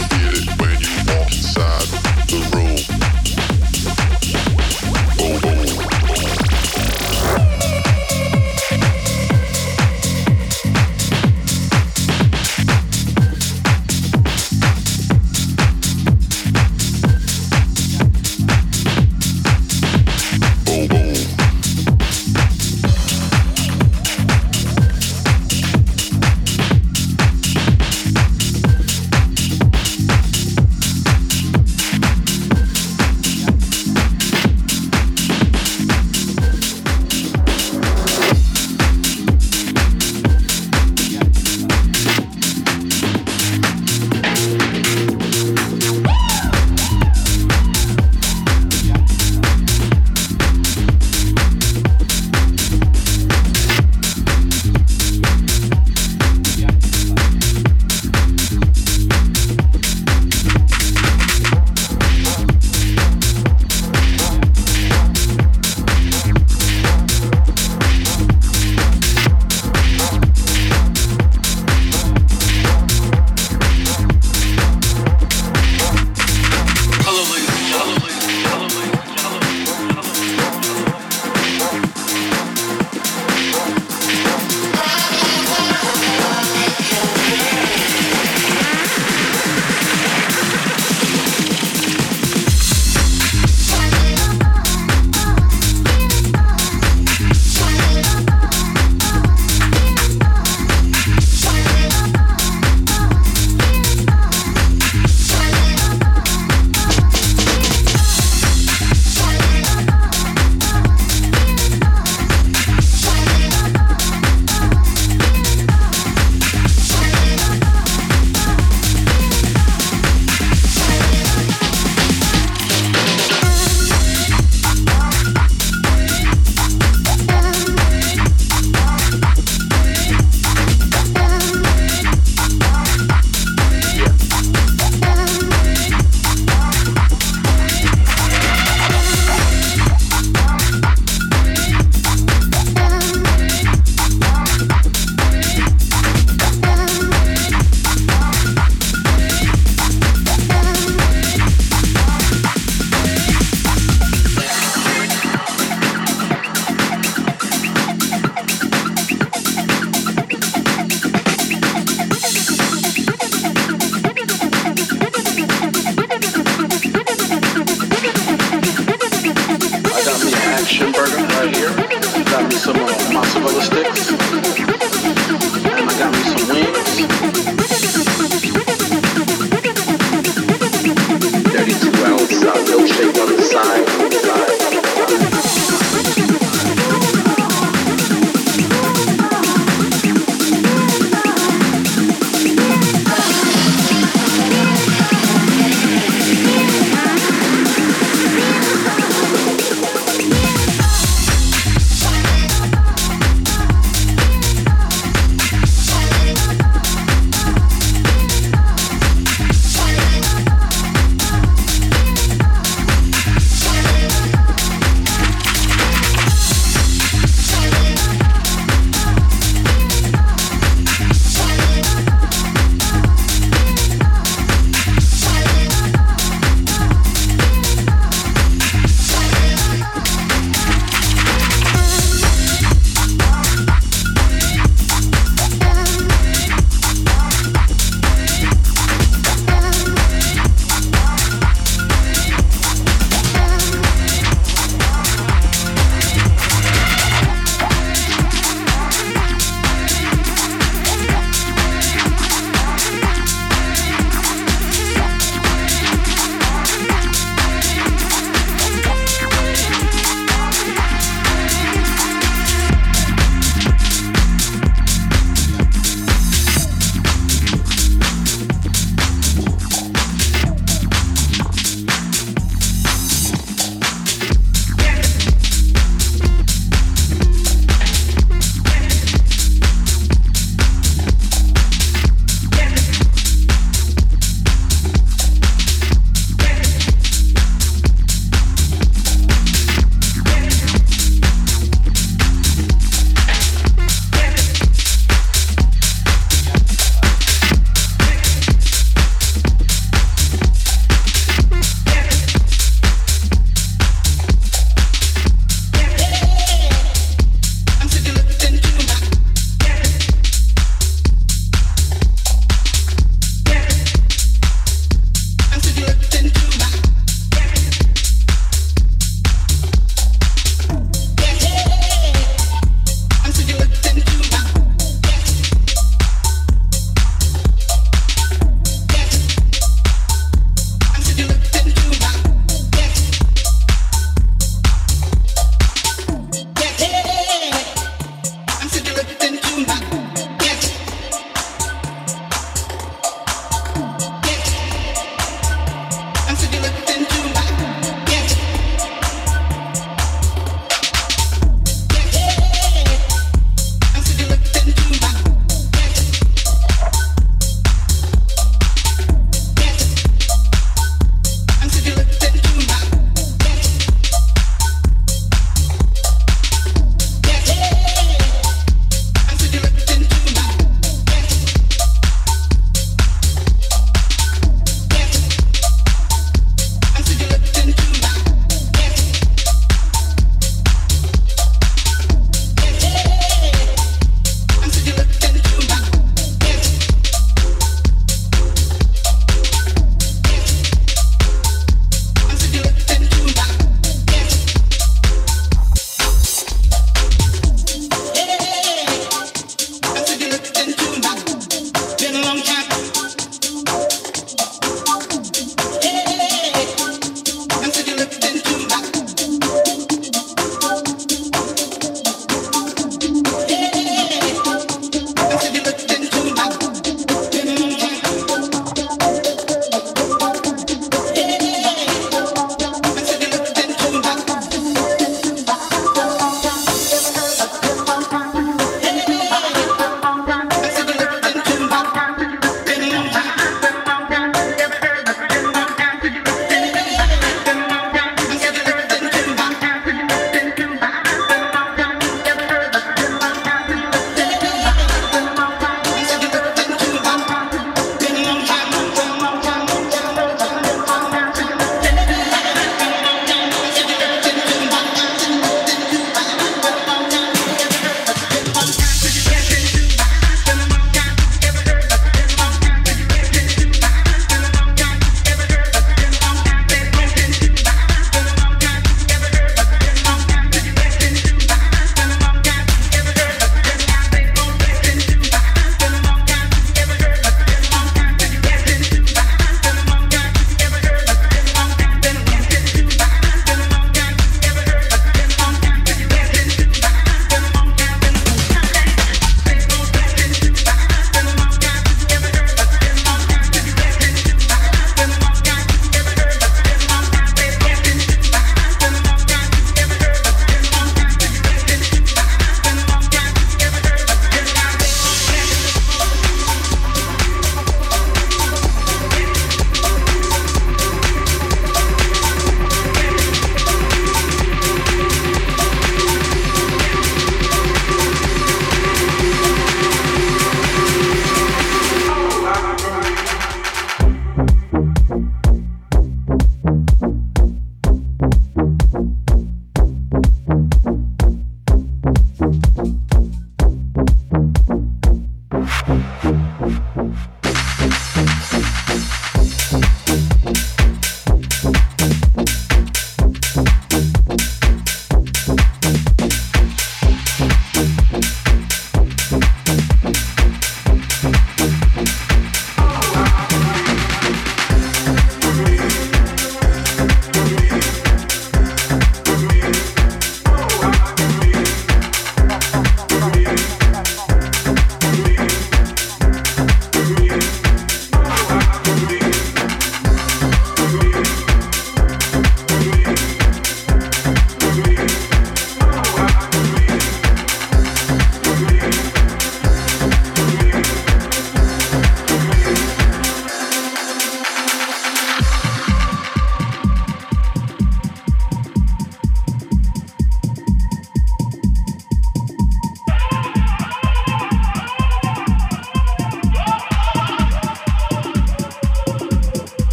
it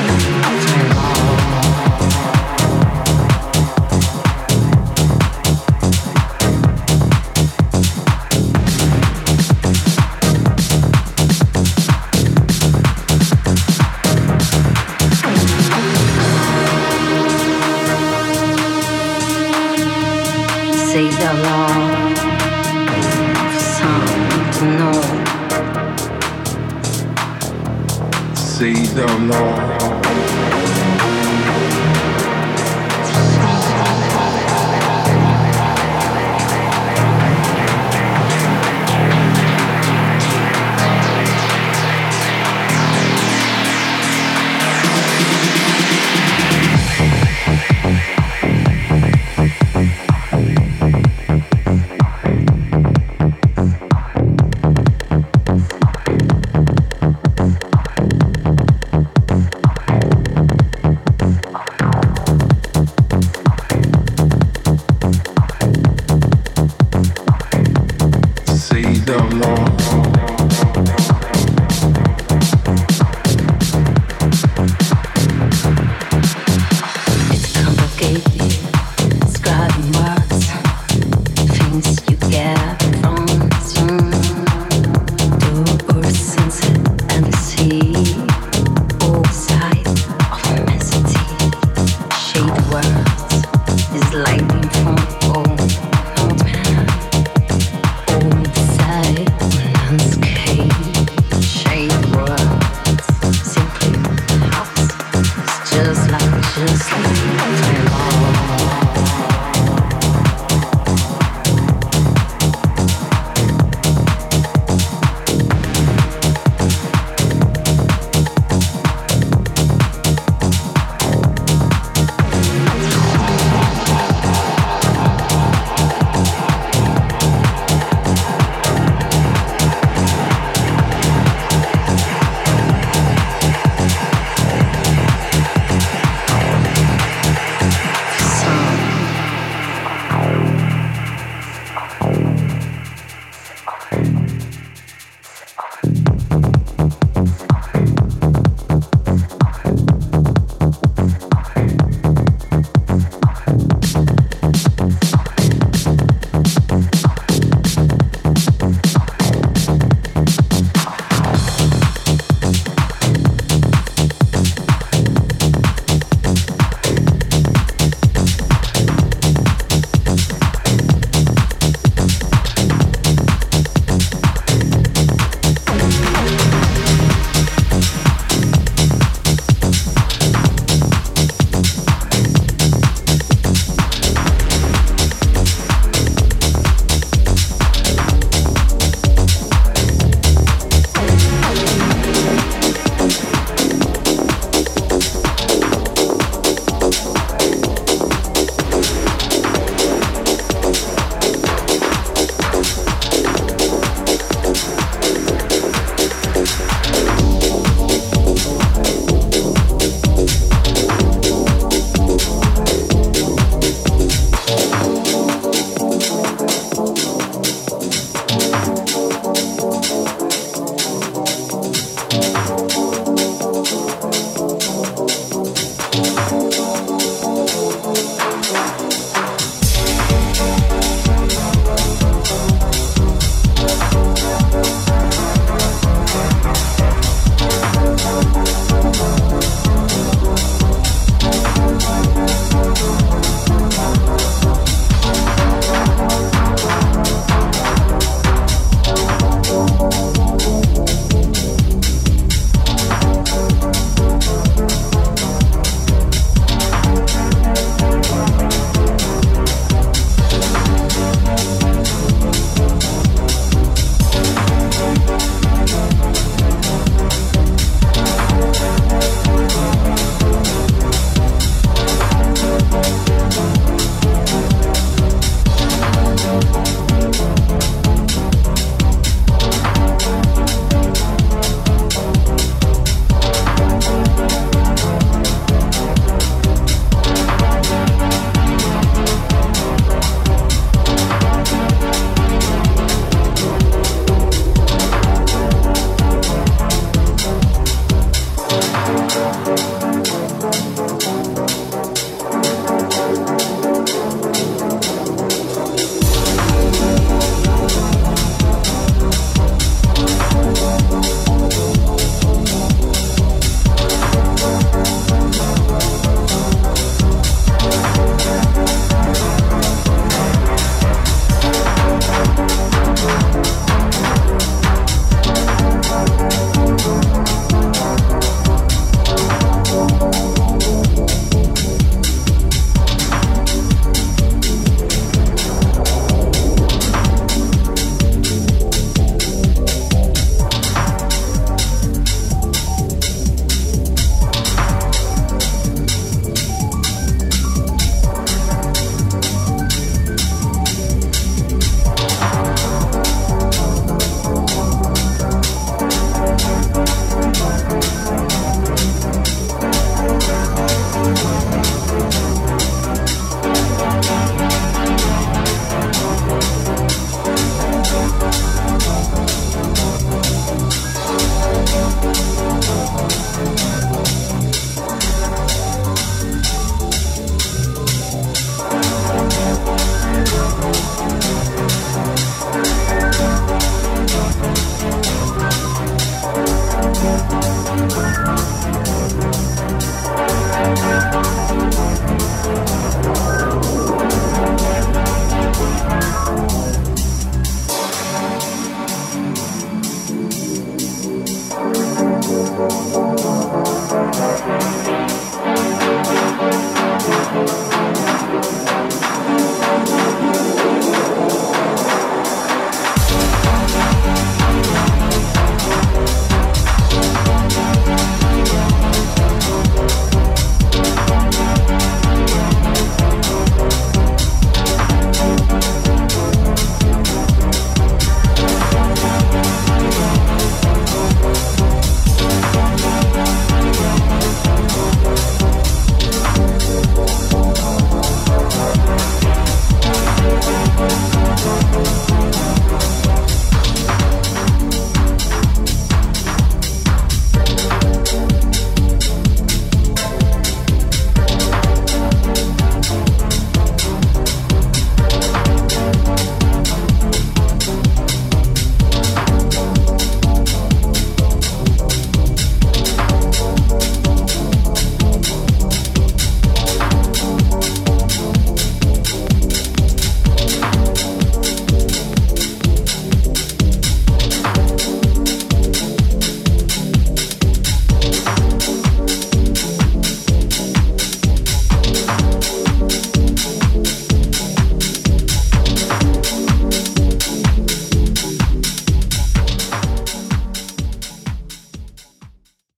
Thank you.